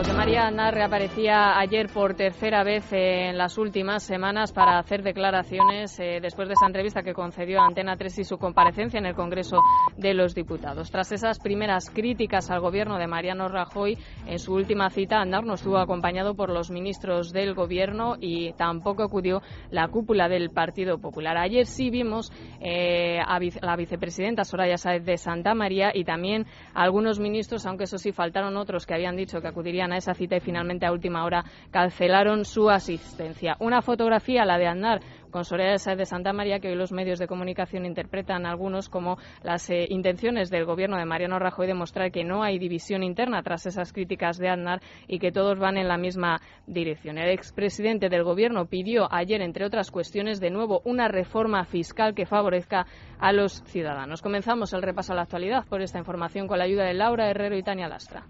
Aznar reaparecía ayer por tercera vez en las últimas semanas para hacer declaraciones eh, después de esa entrevista que concedió a Antena 3 y su comparecencia en el Congreso de los Diputados. Tras esas primeras críticas al gobierno de Mariano Rajoy, en su última cita Aznar no estuvo acompañado por los ministros del gobierno y tampoco acudió la cúpula del Partido Popular. Ayer sí vimos eh, a la vicepresidenta Soraya Sáez de Santa María y también a algunos ministros, aunque eso sí faltaron otros que habían dicho que acudirían a esa cita y finalmente a última hora cancelaron su asistencia. Una fotografía, la de Andar, con Soraya Sáez de Santa María, que hoy los medios de comunicación interpretan algunos como las eh, intenciones del gobierno de Mariano Rajoy de mostrar que no hay división interna tras esas críticas de Aznar y que todos van en la misma dirección. El expresidente del gobierno pidió ayer, entre otras cuestiones, de nuevo una reforma fiscal que favorezca a los ciudadanos. Comenzamos el repaso a la actualidad por esta información con la ayuda de Laura Herrero y Tania Lastra.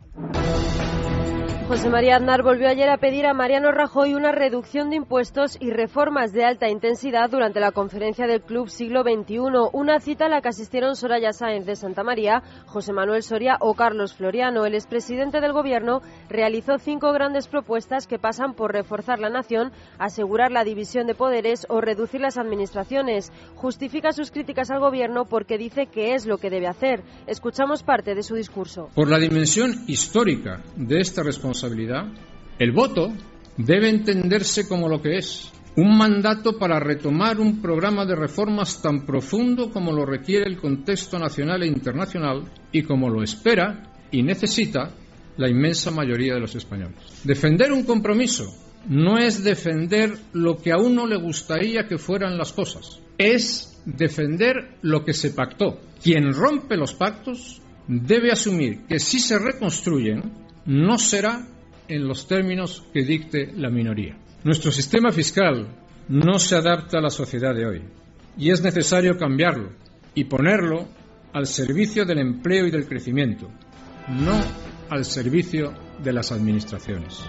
José María Aznar volvió ayer a pedir a Mariano Rajoy una reducción de impuestos y reformas de alta intensidad durante la conferencia del Club Siglo XXI, una cita a la que asistieron Soraya Sáenz de Santa María, José Manuel Soria o Carlos Floriano. El expresidente del Gobierno realizó cinco grandes propuestas que pasan por reforzar la nación, asegurar la división de poderes o reducir las administraciones. Justifica sus críticas al Gobierno porque dice que es lo que debe hacer. Escuchamos parte de su discurso. Por la dimensión histórica de esta responsabilidad, el voto debe entenderse como lo que es, un mandato para retomar un programa de reformas tan profundo como lo requiere el contexto nacional e internacional y como lo espera y necesita la inmensa mayoría de los españoles. Defender un compromiso no es defender lo que a uno le gustaría que fueran las cosas, es defender lo que se pactó. Quien rompe los pactos debe asumir que si se reconstruyen, no será en los términos que dicte la minoría. Nuestro sistema fiscal no se adapta a la sociedad de hoy y es necesario cambiarlo y ponerlo al servicio del empleo y del crecimiento, no al servicio de las administraciones.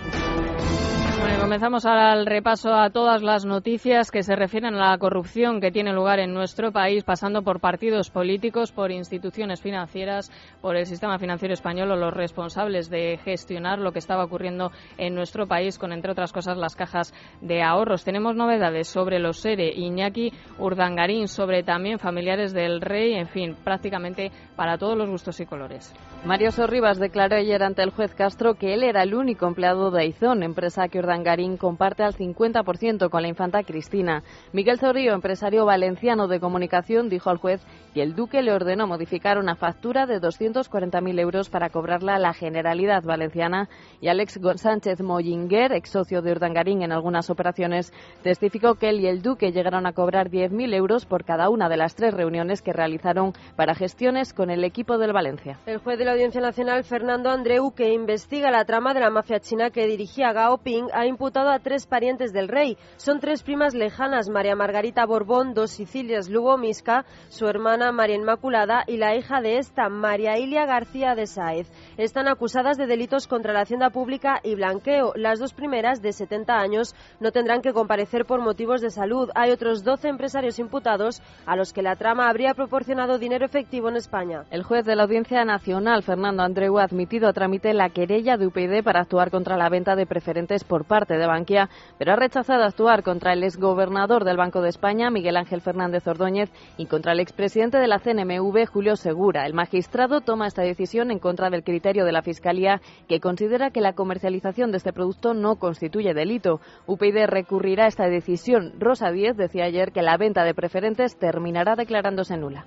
Comenzamos ahora el repaso a todas las noticias que se refieren a la corrupción que tiene lugar en nuestro país, pasando por partidos políticos, por instituciones financieras, por el sistema financiero español o los responsables de gestionar lo que estaba ocurriendo en nuestro país con, entre otras cosas, las cajas de ahorros. Tenemos novedades sobre los SERE, Iñaki Urdangarín, sobre también familiares del rey, en fin, prácticamente para todos los gustos y colores. Mario Sorribas declaró ayer ante el juez Castro que él era el único empleado de Aizón, empresa que Urdangarín comparte al 50% con la infanta Cristina. Miguel Zorrillo, empresario valenciano de comunicación, dijo al juez que el duque le ordenó modificar una factura de 240.000 euros para cobrarla a la Generalidad Valenciana y Alex Sánchez Mollinger, ex socio de Urdangarín en algunas operaciones, testificó que él y el duque llegaron a cobrar 10.000 euros por cada una de las tres reuniones que realizaron para gestiones con el equipo del Valencia. El juez de la Audiencia Nacional, Fernando Andreu, que investiga la trama de la mafia china que dirigía Gao Ping, ha imputado a tres parientes del rey. Son tres primas lejanas, María Margarita Borbón, dos Sicilias Lugo Misca, su hermana María Inmaculada y la hija de esta, María Ilia García de Sáez. Están acusadas de delitos contra la hacienda pública y blanqueo. Las dos primeras, de 70 años, no tendrán que comparecer por motivos de salud. Hay otros 12 empresarios imputados a los que la trama habría proporcionado dinero efectivo en España. El juez de la Audiencia Nacional, Fernando Andreu, ha admitido a trámite la querella de UPyD para actuar contra la venta de preferentes por parte de Bankia, pero ha rechazado actuar contra el exgobernador del Banco de España, Miguel Ángel Fernández Ordóñez, y contra el expresidente de la CNMV, Julio Segura. El magistrado toma esta decisión en contra del criterio de la Fiscalía, que considera que la comercialización de este producto no constituye delito. UPyD recurrirá a esta decisión. Rosa Díez decía ayer que la venta de preferentes terminará declarándose nula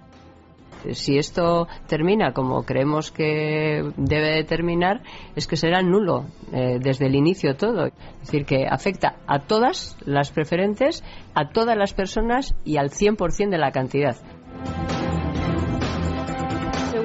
si esto termina como creemos que debe terminar, es que será nulo eh, desde el inicio todo. Es decir, que afecta a todas las preferentes, a todas las personas y al 100% de la cantidad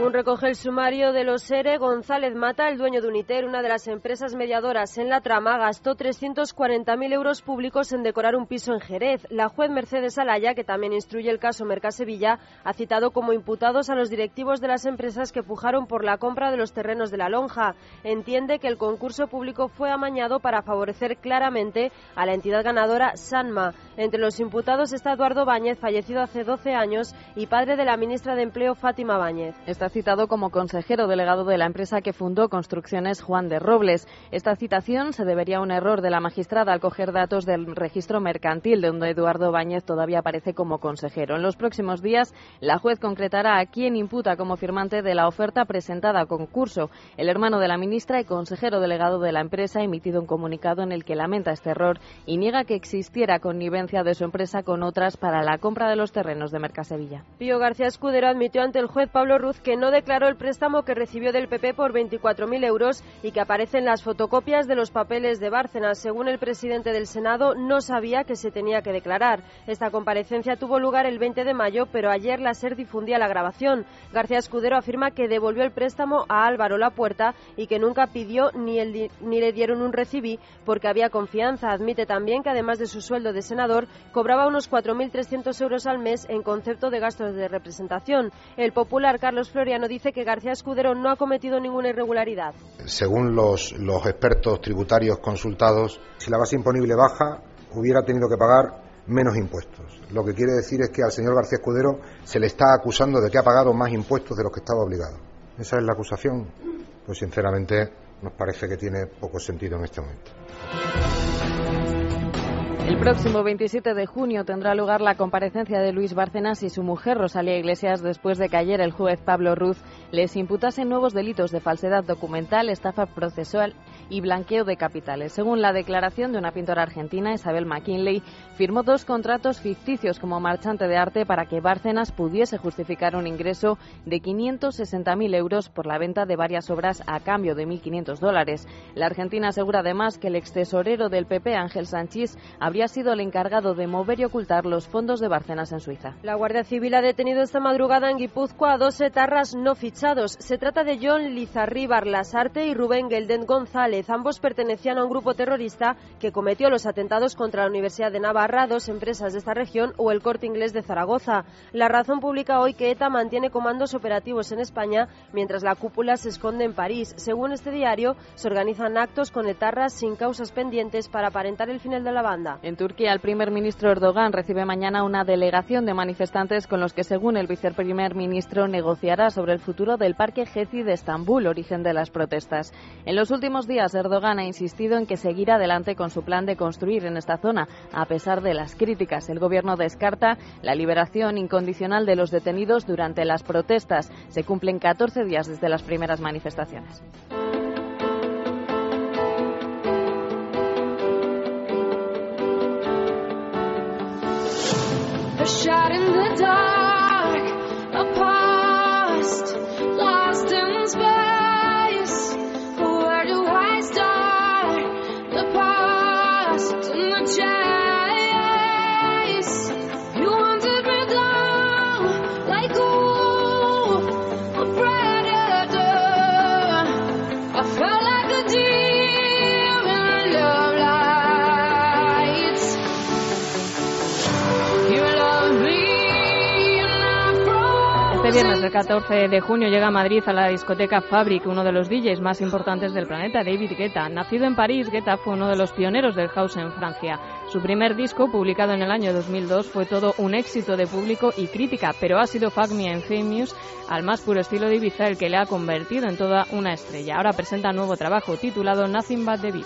Según recoge el sumario de los ERE, González Mata, el dueño de Uniter, una de las empresas mediadoras en la trama, gastó 340.000 euros públicos en decorar un piso en Jerez. La juez Mercedes Alaya, que también instruye el caso Mercasevilla, ha citado como imputados a los directivos de las empresas que pujaron por la compra de los terrenos de la lonja. Entiende que el concurso público fue amañado para favorecer claramente a la entidad ganadora Sanma. Entre los imputados está Eduardo Báñez, fallecido hace 12 años y padre de la ministra de Empleo Fátima Báñez. Está citado como consejero delegado de la empresa que fundó Construcciones Juan de Robles. Esta citación se debería a un error de la magistrada al coger datos del registro mercantil, donde Eduardo Báñez todavía aparece como consejero. En los próximos días, la juez concretará a quién imputa como firmante de la oferta presentada a concurso. El hermano de la ministra y consejero delegado de la empresa ha emitido un comunicado en el que lamenta este error y niega que existiera connivencia de su empresa con otras para la compra de los terrenos de Mercasevilla. Pío García Escudero admitió ante el juez Pablo Ruz que no declaró el préstamo que recibió del PP por 24.000 euros y que aparece en las fotocopias de los papeles de Bárcenas. Según el presidente del Senado, no sabía que se tenía que declarar. Esta comparecencia tuvo lugar el 20 de mayo, pero ayer la SER difundía la grabación. García Escudero afirma que devolvió el préstamo a Álvaro Lapuerta y que nunca pidió ni, el, ni le dieron un recibí porque había confianza. Admite también que además de su sueldo de senador, cobraba unos 4.300 euros al mes en concepto de gastos de representación. El popular Carlos Floriano dice que García Escudero no ha cometido ninguna irregularidad. Según los, los expertos tributarios consultados, si la base imponible baja, hubiera tenido que pagar menos impuestos. Lo que quiere decir es que al señor García Escudero se le está acusando de que ha pagado más impuestos de los que estaba obligado. Esa es la acusación. Pues sinceramente nos parece que tiene poco sentido en este momento. El próximo 27 de junio tendrá lugar la comparecencia de Luis Bárcenas y su mujer Rosalía Iglesias después de que ayer el juez Pablo Ruz les imputase nuevos delitos de falsedad documental, estafa procesual y blanqueo de capitales. Según la declaración de una pintora argentina, Isabel McKinley, firmó dos contratos ficticios como marchante de arte para que Bárcenas pudiese justificar un ingreso de 560.000 euros por la venta de varias obras a cambio de 1.500 dólares. La Argentina asegura además que el ex tesorero del PP, Ángel Sánchez, habría sido el encargado de mover y ocultar los fondos de Bárcenas en Suiza. La Guardia Civil ha detenido esta madrugada en Guipúzcoa a dos etarras no fichados. Se trata de John Lizarri Barlasarte y Rubén Gelden González. Ambos pertenecían a un grupo terrorista que cometió los atentados contra la Universidad de Navarra, dos empresas de esta región o el corte inglés de Zaragoza. La razón publica hoy que ETA mantiene comandos operativos en España mientras la cúpula se esconde en París. Según este diario, se organizan actos con etarras sin causas pendientes para aparentar el final de la banda. En Turquía, el primer ministro Erdogan recibe mañana una delegación de manifestantes con los que, según el viceprimer ministro, negociará sobre el futuro del parque Gezi de Estambul, origen de las protestas. En los últimos días, Erdogan ha insistido en que seguirá adelante con su plan de construir en esta zona, a pesar de las críticas. El gobierno descarta la liberación incondicional de los detenidos durante las protestas. Se cumplen 14 días desde las primeras manifestaciones. Este viernes, el 14 de junio, llega a Madrid a la discoteca Fabric, uno de los DJs más importantes del planeta, David Guetta. Nacido en París, Guetta fue uno de los pioneros del house en Francia. Su primer disco, publicado en el año 2002, fue todo un éxito de público y crítica, pero ha sido Fuck Me and Famous al más puro estilo de Ibiza el que le ha convertido en toda una estrella. Ahora presenta nuevo trabajo titulado Nothing But The Beat.